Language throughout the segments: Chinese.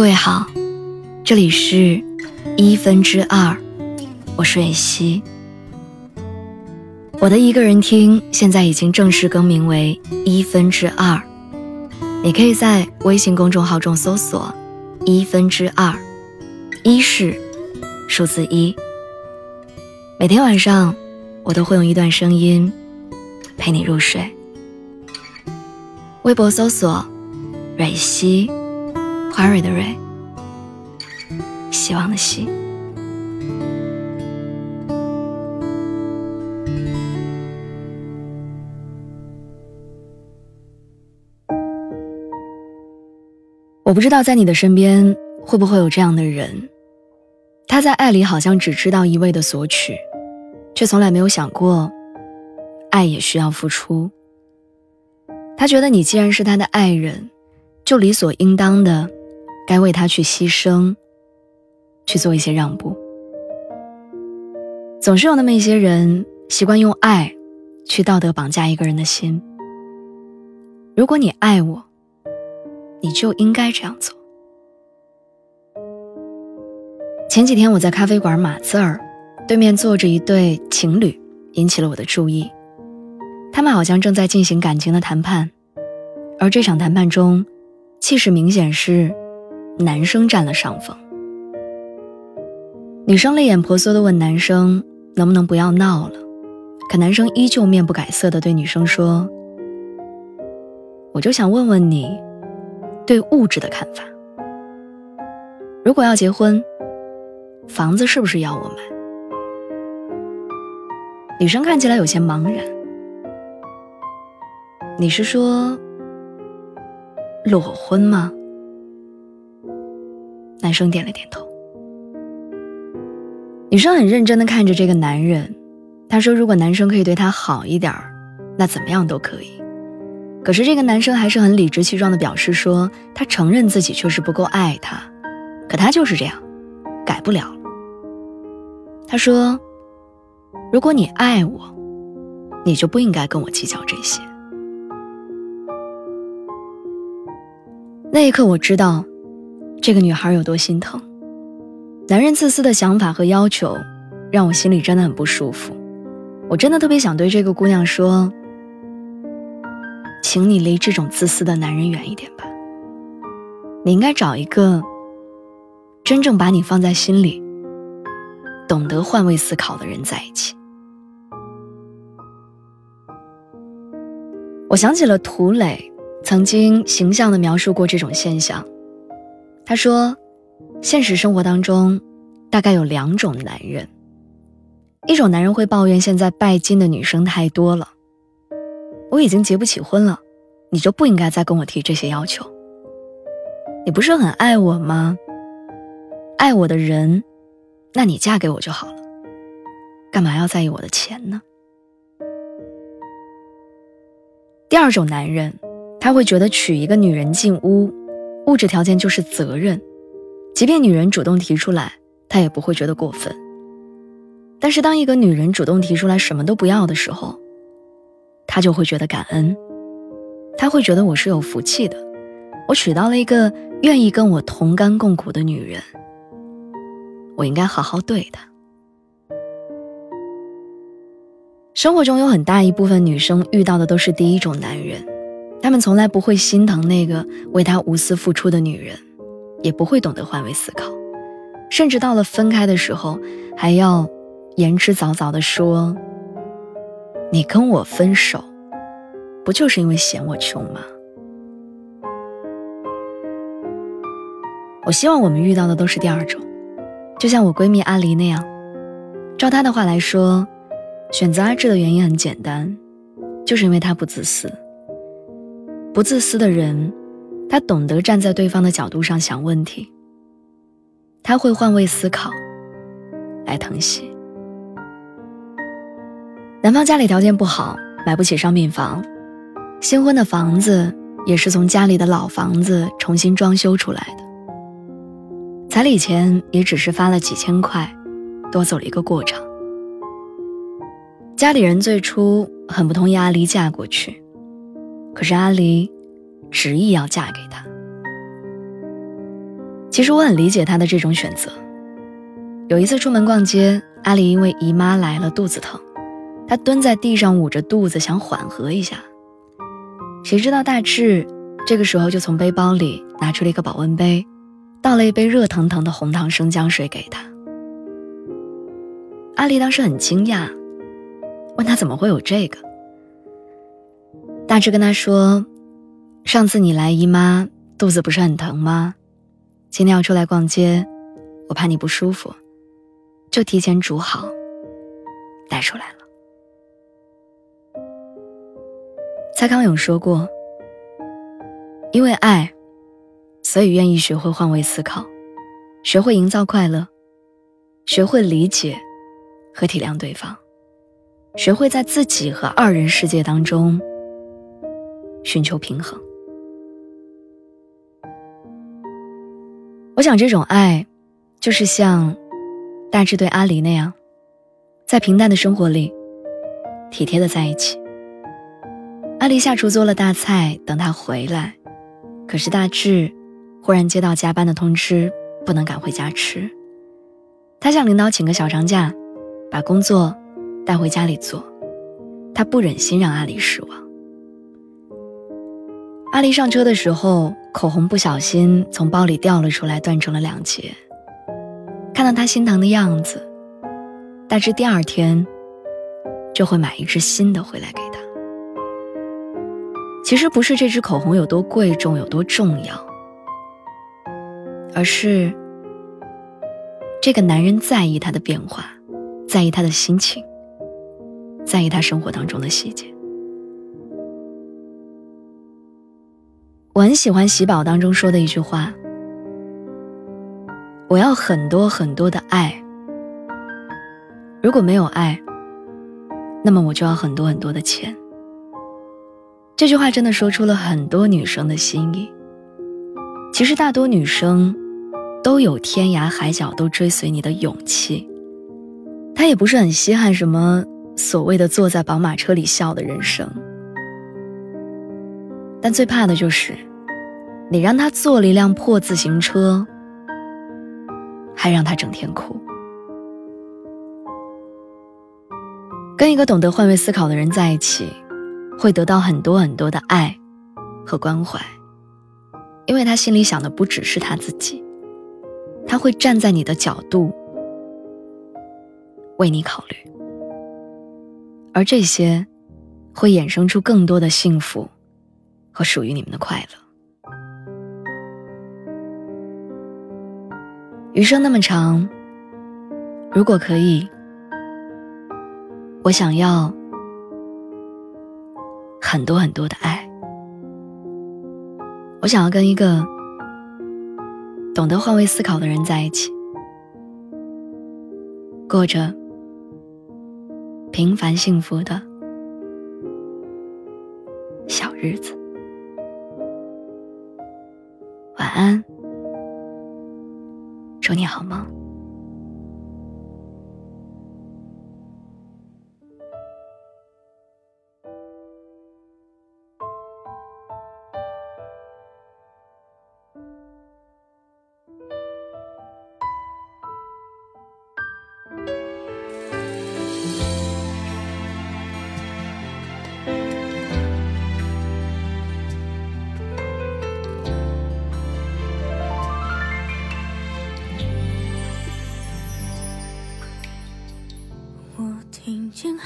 各位好，这里是一分之二，我是蕊希。我的一个人听现在已经正式更名为一分之二，你可以在微信公众号中搜索“一分之二”，一是数字一。每天晚上，我都会用一段声音陪你入睡。微博搜索“蕊希”。花蕊的蕊，希望的希。我不知道在你的身边会不会有这样的人，他在爱里好像只知道一味的索取，却从来没有想过，爱也需要付出。他觉得你既然是他的爱人，就理所应当的。该为他去牺牲，去做一些让步。总是有那么一些人习惯用爱去道德绑架一个人的心。如果你爱我，你就应该这样做。前几天我在咖啡馆码字儿，对面坐着一对情侣，引起了我的注意。他们好像正在进行感情的谈判，而这场谈判中，气势明显是。男生占了上风，女生泪眼婆娑的问男生能不能不要闹了，可男生依旧面不改色的对女生说：“我就想问问你，对物质的看法。如果要结婚，房子是不是要我买？”女生看起来有些茫然，你是说裸婚吗？男生点了点头，女生很认真的看着这个男人，她说：“如果男生可以对她好一点，那怎么样都可以。”可是这个男生还是很理直气壮的表示说：“他承认自己确实不够爱她，可他就是这样，改不了。”他说：“如果你爱我，你就不应该跟我计较这些。”那一刻，我知道。这个女孩有多心疼？男人自私的想法和要求，让我心里真的很不舒服。我真的特别想对这个姑娘说：“请你离这种自私的男人远一点吧。你应该找一个真正把你放在心里、懂得换位思考的人在一起。”我想起了涂磊曾经形象的描述过这种现象。他说：“现实生活当中，大概有两种男人。一种男人会抱怨现在拜金的女生太多了，我已经结不起婚了，你就不应该再跟我提这些要求。你不是很爱我吗？爱我的人，那你嫁给我就好了，干嘛要在意我的钱呢？”第二种男人，他会觉得娶一个女人进屋。物质条件就是责任，即便女人主动提出来，他也不会觉得过分。但是当一个女人主动提出来什么都不要的时候，他就会觉得感恩，他会觉得我是有福气的，我娶到了一个愿意跟我同甘共苦的女人，我应该好好对她。生活中有很大一部分女生遇到的都是第一种男人。他们从来不会心疼那个为他无私付出的女人，也不会懂得换位思考，甚至到了分开的时候，还要言之凿凿地说：“你跟我分手，不就是因为嫌我穷吗？”我希望我们遇到的都是第二种，就像我闺蜜阿离那样。照她的话来说，选择阿志的原因很简单，就是因为他不自私。不自私的人，他懂得站在对方的角度上想问题。他会换位思考，来疼惜。男方家里条件不好，买不起商品房，新婚的房子也是从家里的老房子重新装修出来的。彩礼钱也只是发了几千块，多走了一个过场。家里人最初很不同意阿离嫁过去。可是阿离执意要嫁给他。其实我很理解他的这种选择。有一次出门逛街，阿离因为姨妈来了，肚子疼，她蹲在地上捂着肚子想缓和一下。谁知道大志这个时候就从背包里拿出了一个保温杯，倒了一杯热腾腾的红糖生姜水给她。阿离当时很惊讶，问他怎么会有这个。大志跟他说：“上次你来姨妈，肚子不是很疼吗？今天要出来逛街，我怕你不舒服。”就提前煮好，带出来了。蔡康永说过：“因为爱，所以愿意学会换位思考，学会营造快乐，学会理解和体谅对方，学会在自己和二人世界当中寻求平衡。”我想，这种爱，就是像。大致对阿离那样，在平淡的生活里，体贴的在一起。阿离下厨做了大菜，等他回来，可是大志忽然接到加班的通知，不能赶回家吃。他向领导请个小长假，把工作带回家里做。他不忍心让阿离失望。阿离上车的时候，口红不小心从包里掉了出来，断成了两截。看到他心疼的样子，大致第二天就会买一支新的回来给他。其实不是这支口红有多贵重、有多重要，而是这个男人在意他的变化，在意他的心情，在意他生活当中的细节。我很喜欢喜宝当中说的一句话。我要很多很多的爱。如果没有爱，那么我就要很多很多的钱。这句话真的说出了很多女生的心意。其实大多女生都有天涯海角都追随你的勇气。她也不是很稀罕什么所谓的坐在宝马车里笑的人生，但最怕的就是你让他坐了一辆破自行车。还让他整天哭。跟一个懂得换位思考的人在一起，会得到很多很多的爱和关怀，因为他心里想的不只是他自己，他会站在你的角度为你考虑，而这些会衍生出更多的幸福和属于你们的快乐。余生那么长，如果可以，我想要很多很多的爱。我想要跟一个懂得换位思考的人在一起，过着平凡幸福的小日子。晚安。祝你好梦。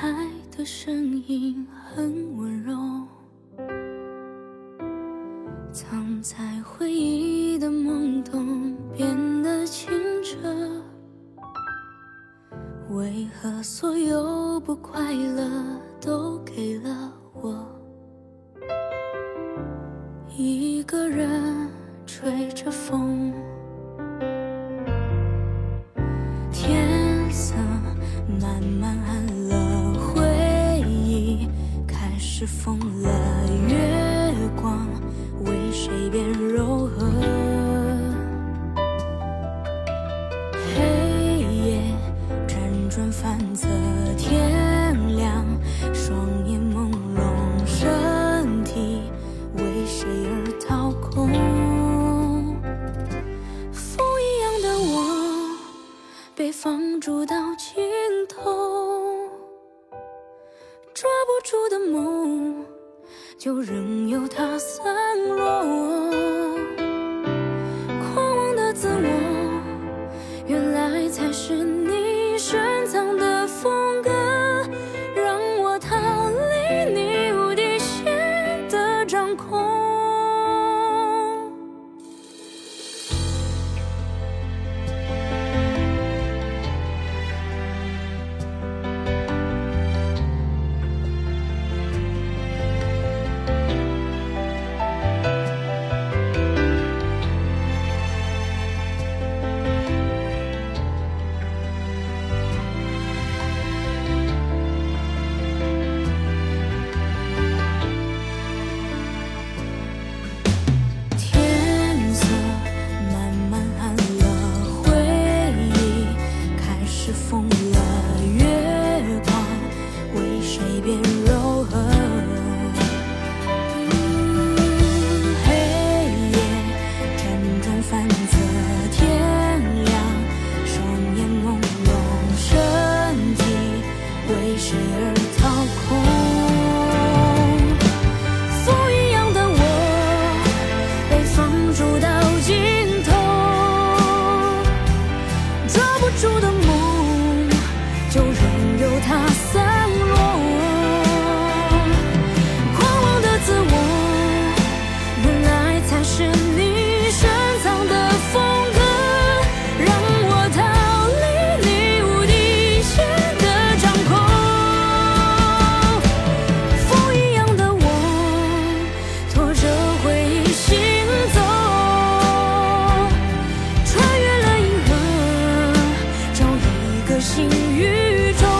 海的声音很温柔，藏在回忆的懵懂变得清澈。为何所有不快乐都给了是疯了，月光为谁变柔和？黑夜辗转反侧，天亮双眼朦胧，身体为谁而掏空？风一样的我，被放逐到尽头。出的梦就任由它散落。无心于中。